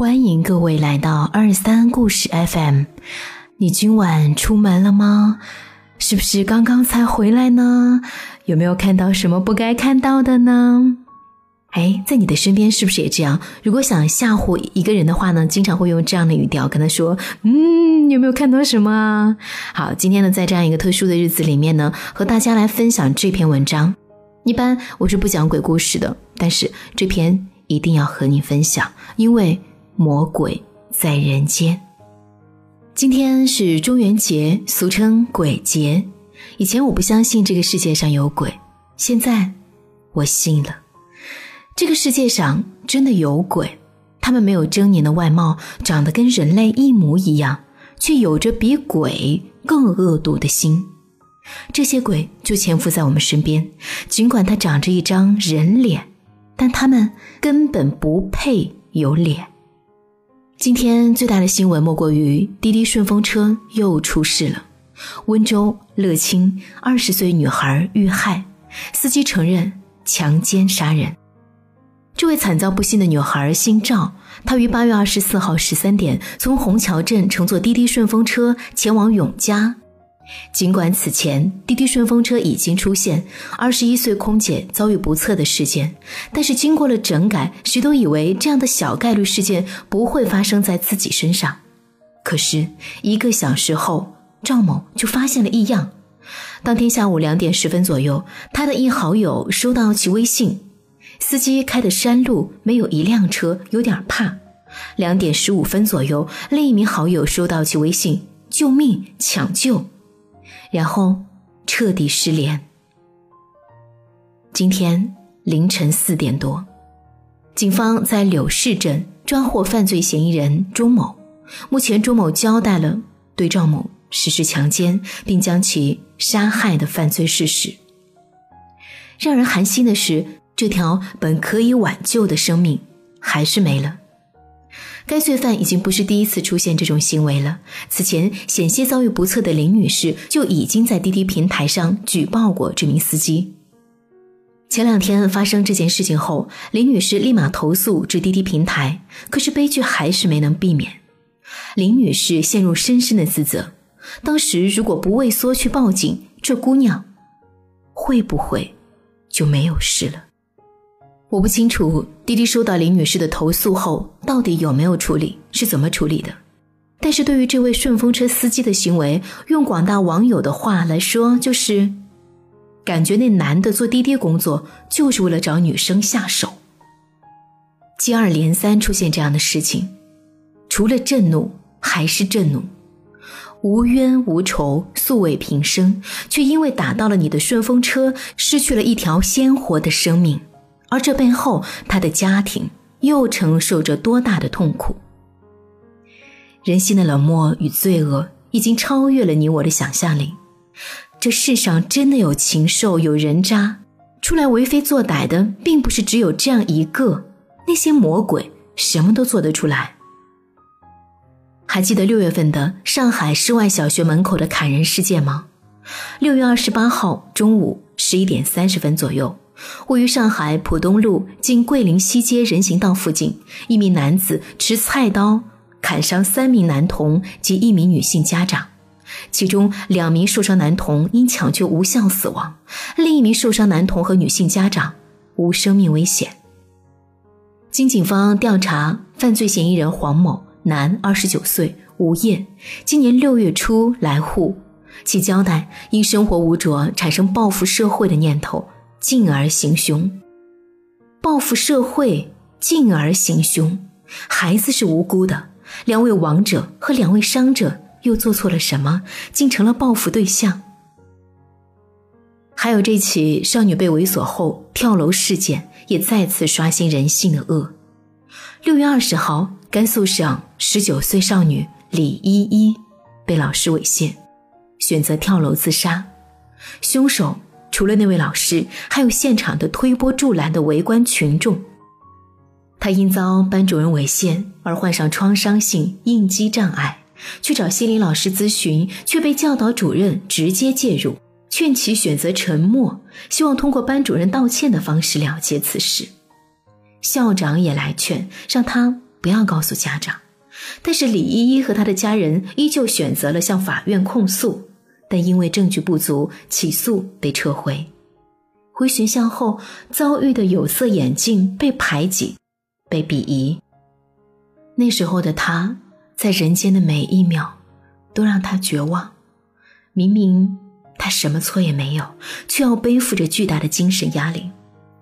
欢迎各位来到二三故事 FM。你今晚出门了吗？是不是刚刚才回来呢？有没有看到什么不该看到的呢？哎，在你的身边是不是也这样？如果想吓唬一个人的话呢，经常会用这样的语调跟他说：“嗯，有没有看到什么啊？”好，今天呢，在这样一个特殊的日子里面呢，和大家来分享这篇文章。一般我是不讲鬼故事的，但是这篇一定要和你分享，因为魔鬼在人间。今天是中元节，俗称鬼节。以前我不相信这个世界上有鬼，现在我信了。这个世界上真的有鬼，他们没有狰狞的外貌，长得跟人类一模一样，却有着比鬼更恶毒的心。这些鬼就潜伏在我们身边，尽管他长着一张人脸，但他们根本不配有脸。今天最大的新闻莫过于滴滴顺风车又出事了，温州乐清二十岁女孩遇害，司机承认强奸杀人。这位惨遭不幸的女孩姓赵，她于八月二十四号十三点从虹桥镇乘坐滴滴顺风车前往永嘉。尽管此前滴滴顺风车已经出现二十一岁空姐遭遇不测的事件，但是经过了整改，谁都以为这样的小概率事件不会发生在自己身上。可是一个小时后，赵某就发现了异样。当天下午两点十分左右，他的一好友收到其微信。司机开的山路没有一辆车，有点怕。两点十五分左右，另一名好友收到其微信：“救命，抢救！”然后彻底失联。今天凌晨四点多，警方在柳市镇抓获犯罪嫌疑人钟某。目前，钟某交代了对赵某实施强奸并将其杀害的犯罪事实。让人寒心的是。这条本可以挽救的生命还是没了。该罪犯已经不是第一次出现这种行为了。此前险些遭遇不测的林女士就已经在滴滴平台上举报过这名司机。前两天发生这件事情后，林女士立马投诉至滴滴平台，可是悲剧还是没能避免。林女士陷入深深的自责：当时如果不畏缩去报警，这姑娘会不会就没有事了？我不清楚滴滴收到林女士的投诉后到底有没有处理，是怎么处理的。但是对于这位顺风车司机的行为，用广大网友的话来说，就是感觉那男的做滴滴工作就是为了找女生下手。接二连三出现这样的事情，除了震怒还是震怒。无冤无仇，素未平生，却因为打到了你的顺风车，失去了一条鲜活的生命。而这背后，他的家庭又承受着多大的痛苦？人心的冷漠与罪恶已经超越了你我的想象力。这世上真的有禽兽，有人渣，出来为非作歹的，并不是只有这样一个。那些魔鬼什么都做得出来。还记得六月份的上海世外小学门口的砍人事件吗？六月二十八号中午十一点三十分左右。位于上海浦东路近桂林西街人行道附近，一名男子持菜刀砍伤三名男童及一名女性家长，其中两名受伤男童因抢救无效死亡，另一名受伤男童和女性家长无生命危险。经警方调查，犯罪嫌疑人黄某，男，二十九岁，无业，今年六月初来沪。其交代，因生活无着，产生报复社会的念头。进而行凶，报复社会，进而行凶。孩子是无辜的，两位亡者和两位伤者又做错了什么，竟成了报复对象？还有这起少女被猥琐后跳楼事件，也再次刷新人性的恶。六月二十号，甘肃省十九岁少女李依依被老师猥亵，选择跳楼自杀，凶手。除了那位老师，还有现场的推波助澜的围观群众。他因遭班主任猥亵而患上创伤性应激障碍，去找心理老师咨询，却被教导主任直接介入，劝其选择沉默，希望通过班主任道歉的方式了结此事。校长也来劝，让他不要告诉家长。但是李依依和她的家人依旧选择了向法院控诉，但因为证据不足，起诉被撤回。回学校后遭遇的有色眼镜被排挤、被鄙夷。那时候的他，在人间的每一秒，都让他绝望。明明他什么错也没有，却要背负着巨大的精神压力。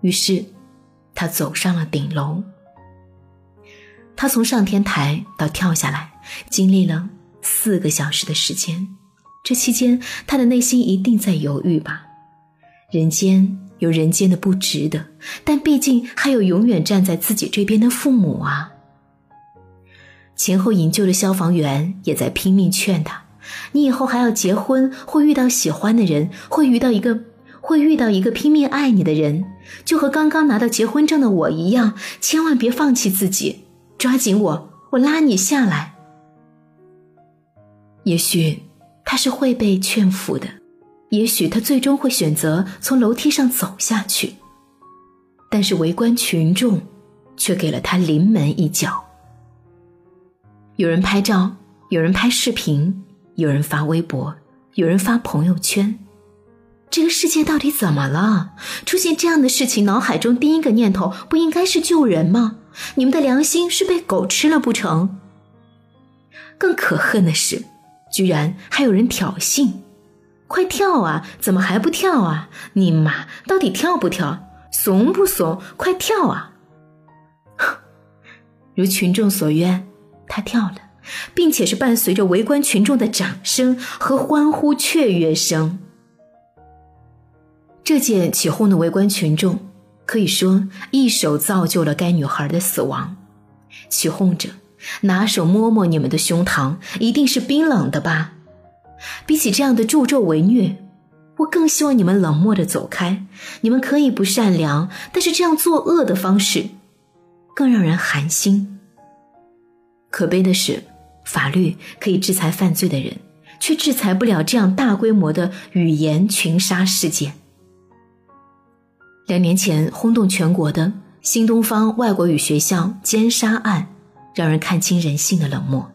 于是，他走上了顶楼。他从上天台到跳下来，经历了四个小时的时间。这期间，他的内心一定在犹豫吧？人间有人间的不值得，但毕竟还有永远站在自己这边的父母啊。前后营救的消防员也在拼命劝他：“你以后还要结婚，会遇到喜欢的人，会遇到一个，会遇到一个拼命爱你的人，就和刚刚拿到结婚证的我一样，千万别放弃自己，抓紧我，我拉你下来。”也许他是会被劝服的。也许他最终会选择从楼梯上走下去，但是围观群众却给了他临门一脚。有人拍照，有人拍视频，有人发微博，有人发朋友圈。这个世界到底怎么了？出现这样的事情，脑海中第一个念头不应该是救人吗？你们的良心是被狗吃了不成？更可恨的是，居然还有人挑衅。快跳啊！怎么还不跳啊？你妈到底跳不跳？怂不怂？快跳啊！如群众所愿，他跳了，并且是伴随着围观群众的掌声和欢呼雀跃声。这件起哄的围观群众，可以说一手造就了该女孩的死亡。起哄者，拿手摸摸你们的胸膛，一定是冰冷的吧？比起这样的助纣为虐，我更希望你们冷漠的走开。你们可以不善良，但是这样作恶的方式，更让人寒心。可悲的是，法律可以制裁犯罪的人，却制裁不了这样大规模的语言群杀事件。两年前轰动全国的新东方外国语学校奸杀案，让人看清人性的冷漠。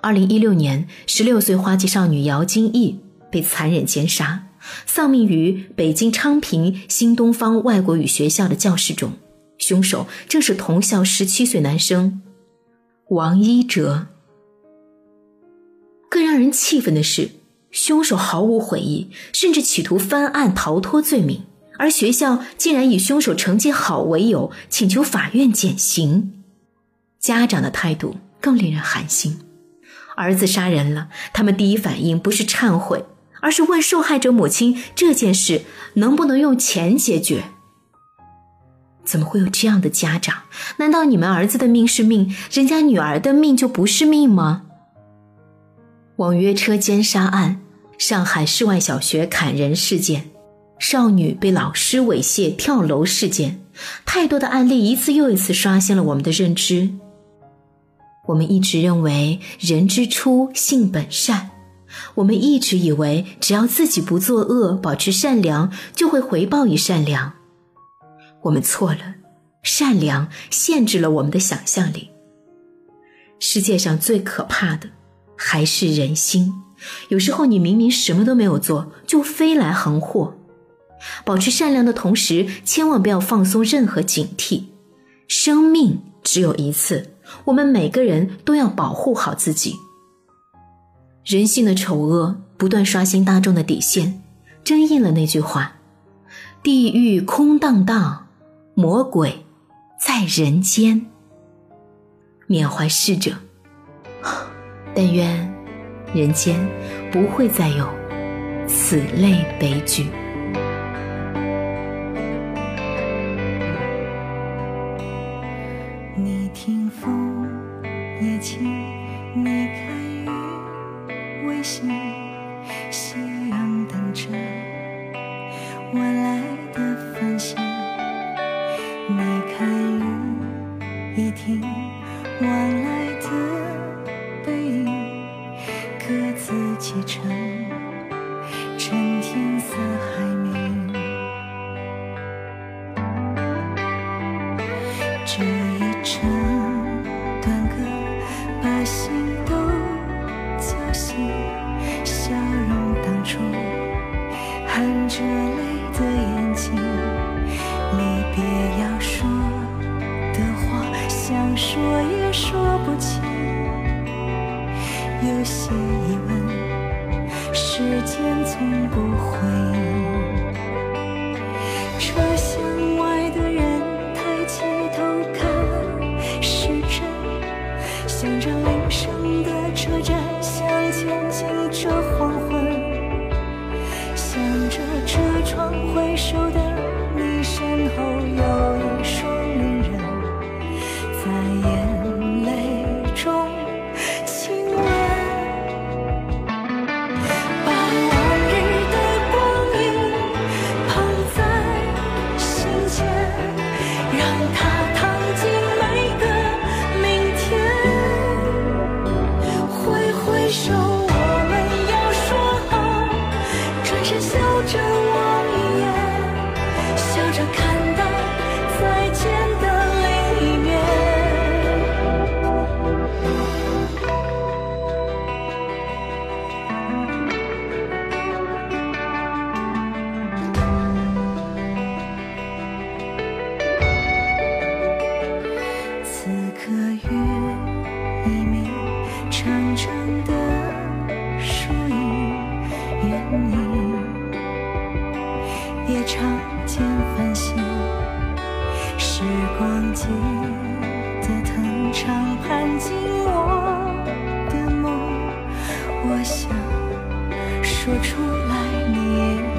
二零一六年，十六岁花季少女姚金毅被残忍奸杀，丧命于北京昌平新东方外国语学校的教室中。凶手正是同校十七岁男生王一哲。更让人气愤的是，凶手毫无悔意，甚至企图翻案逃脱罪名，而学校竟然以凶手成绩好为由，请求法院减刑。家长的态度更令人寒心。儿子杀人了，他们第一反应不是忏悔，而是问受害者母亲这件事能不能用钱解决？怎么会有这样的家长？难道你们儿子的命是命，人家女儿的命就不是命吗？网约车奸杀案、上海世外小学砍人事件、少女被老师猥亵跳楼事件，太多的案例一次又一次刷新了我们的认知。我们一直认为人之初性本善，我们一直以为只要自己不作恶，保持善良，就会回报以善良。我们错了，善良限制了我们的想象力。世界上最可怕的还是人心，有时候你明明什么都没有做，就飞来横祸。保持善良的同时，千万不要放松任何警惕。生命只有一次。我们每个人都要保护好自己。人性的丑恶不断刷新大众的底线，真应了那句话：“地狱空荡荡，魔鬼在人间。”缅怀逝者，但愿人间不会再有此类悲剧。来你也